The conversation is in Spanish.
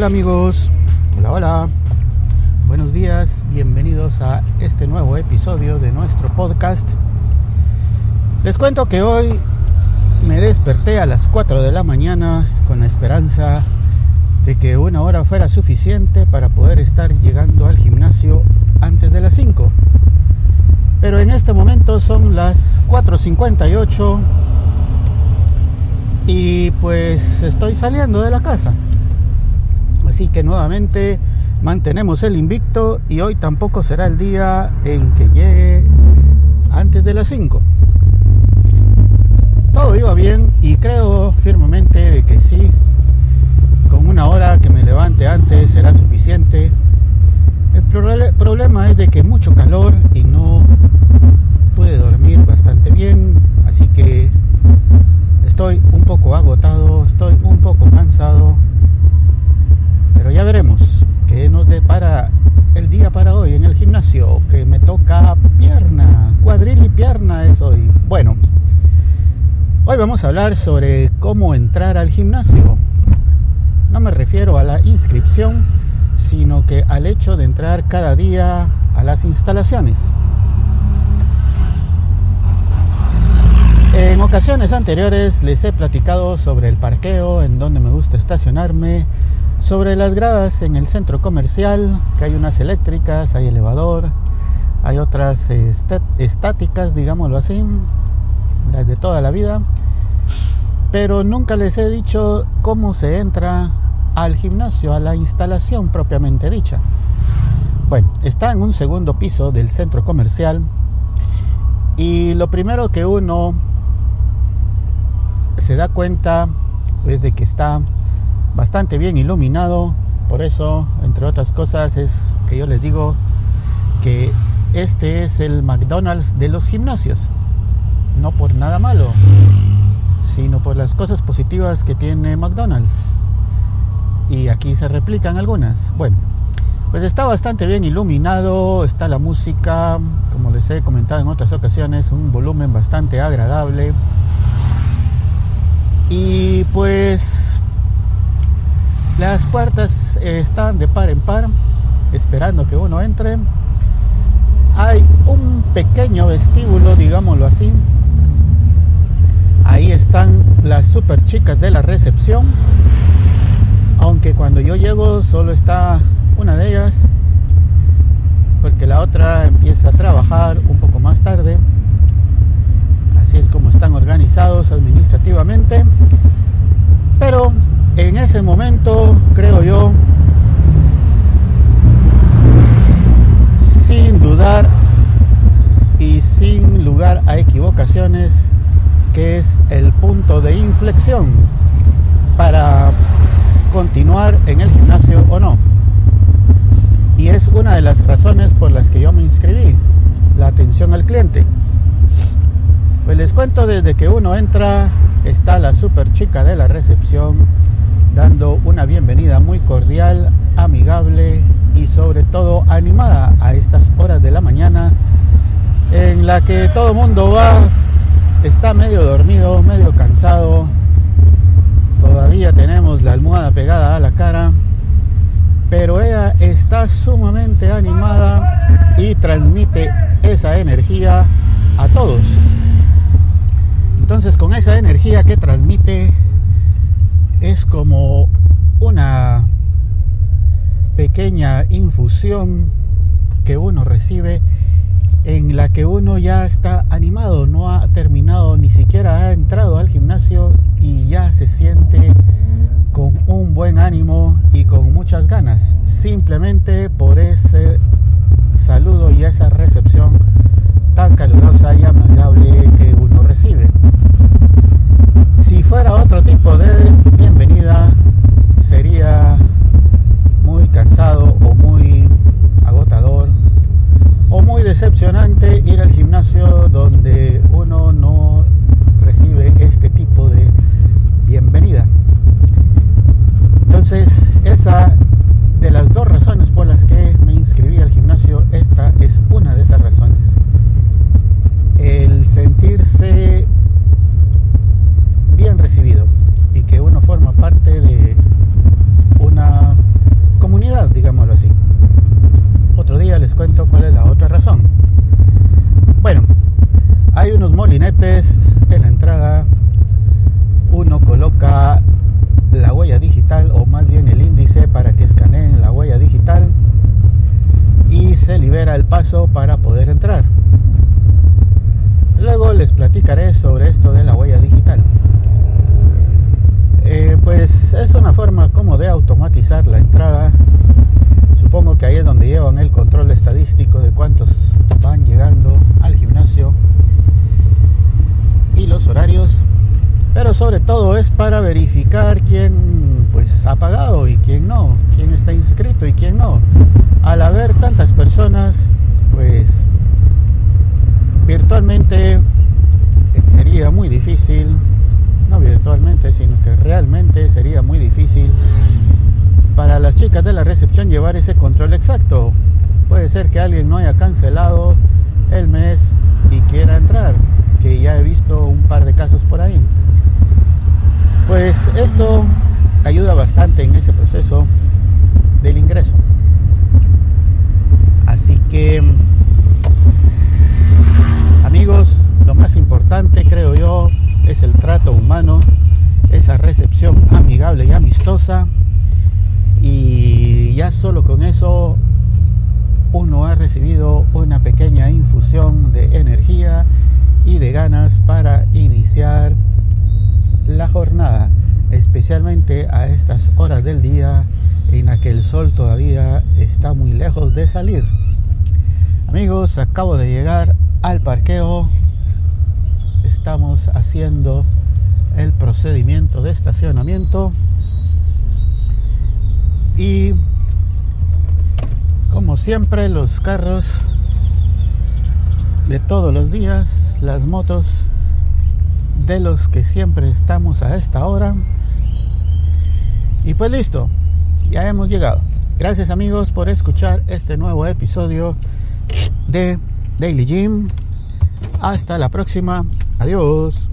Hola amigos, hola hola, buenos días, bienvenidos a este nuevo episodio de nuestro podcast. Les cuento que hoy me desperté a las 4 de la mañana con la esperanza de que una hora fuera suficiente para poder estar llegando al gimnasio antes de las 5. Pero en este momento son las 4.58 y pues estoy saliendo de la casa. Así que nuevamente mantenemos el invicto y hoy tampoco será el día en que llegue antes de las 5. Todo iba bien y creo firmemente de que sí, con una hora que me levante antes será suficiente. El problema es de que mucho calor y no pude dormir bastante bien, así que estoy un poco agotado, estoy hoy vamos a hablar sobre cómo entrar al gimnasio. No me refiero a la inscripción, sino que al hecho de entrar cada día a las instalaciones. En ocasiones anteriores les he platicado sobre el parqueo, en donde me gusta estacionarme, sobre las gradas en el centro comercial, que hay unas eléctricas, hay elevador, hay otras estáticas, digámoslo así, las de toda la vida. Pero nunca les he dicho cómo se entra al gimnasio, a la instalación propiamente dicha. Bueno, está en un segundo piso del centro comercial y lo primero que uno se da cuenta es de que está bastante bien iluminado. Por eso, entre otras cosas, es que yo les digo que este es el McDonald's de los gimnasios. No por nada malo, sino por las cosas positivas que tiene McDonald's. Y aquí se replican algunas. Bueno, pues está bastante bien iluminado, está la música, como les he comentado en otras ocasiones, un volumen bastante agradable. Y pues las puertas están de par en par, esperando que uno entre. Hay un pequeño vestíbulo, digámoslo así. Ahí están las super chicas de la recepción. Aunque cuando yo llego solo está una de ellas, porque la otra empieza a trabajar un poco más tarde. Así es como están organizados administrativamente. Pero en ese momento, creo yo, sin dudar y sin lugar a equivocaciones, que es el punto de inflexión para continuar en el gimnasio o no. Y es una de las razones por las que yo me inscribí, la atención al cliente. Pues les cuento desde que uno entra, está la super chica de la recepción dando una bienvenida muy cordial, amigable y sobre todo animada a estas horas de la mañana en la que todo mundo va, está medio dormido, medio cansado, todavía tenemos la almohada pegada a la cara, pero ella está sumamente animada y transmite esa energía a todos. Entonces con esa energía que transmite es como una pequeña infusión que uno recibe en la que uno ya está animado, no ha terminado, ni siquiera ha entrado al gimnasio y ya se siente con un buen ánimo y con muchas ganas, simplemente por ese saludo y esa recepción tan calurosa y amigable que uno recibe. Si fuera otro tipo de bienvenida, sería muy cansado o muy agotador o muy decepcionante ir al gimnasio donde uno no recibe este tipo de bienvenida. Entonces, esa de las dos razones por las que me inscribí al gimnasio, esta es una de esas razones. El sentirse bien recibido y que uno forma parte de digital o más bien el índice para que escaneen la huella digital y se libera el paso para poder entrar. Luego les platicaré sobre esto de la huella digital. Eh, pues es una forma como de automatizar la entrada. Supongo que ahí es donde llevan el control estadístico de cuántos van llegando al gimnasio y los horarios. Pero sobre todo es para verificar quién pues ha pagado y quién no, quién está inscrito y quién no. Al haber tantas personas, pues virtualmente sería muy difícil, no virtualmente, sino que realmente sería muy difícil para las chicas de la recepción llevar ese control exacto. Puede ser que alguien no haya cancelado el mes y quiera entrar, que ya he visto un par de casos por ahí. Pues esto ayuda bastante en ese proceso del ingreso. Así que Amigos, lo más importante creo yo es el trato humano, esa recepción amigable y amistosa. Y ya solo con eso uno ha recibido una pequeña infusión de energía y de ganas para iniciar la jornada, especialmente a estas horas del día en la que el sol todavía está muy lejos de salir. Amigos, acabo de llegar al parqueo. Estamos haciendo el procedimiento de estacionamiento. Y como siempre los carros de todos los días, las motos de los que siempre estamos a esta hora. Y pues listo, ya hemos llegado. Gracias amigos por escuchar este nuevo episodio de Daily Gym. Hasta la próxima. Adiós.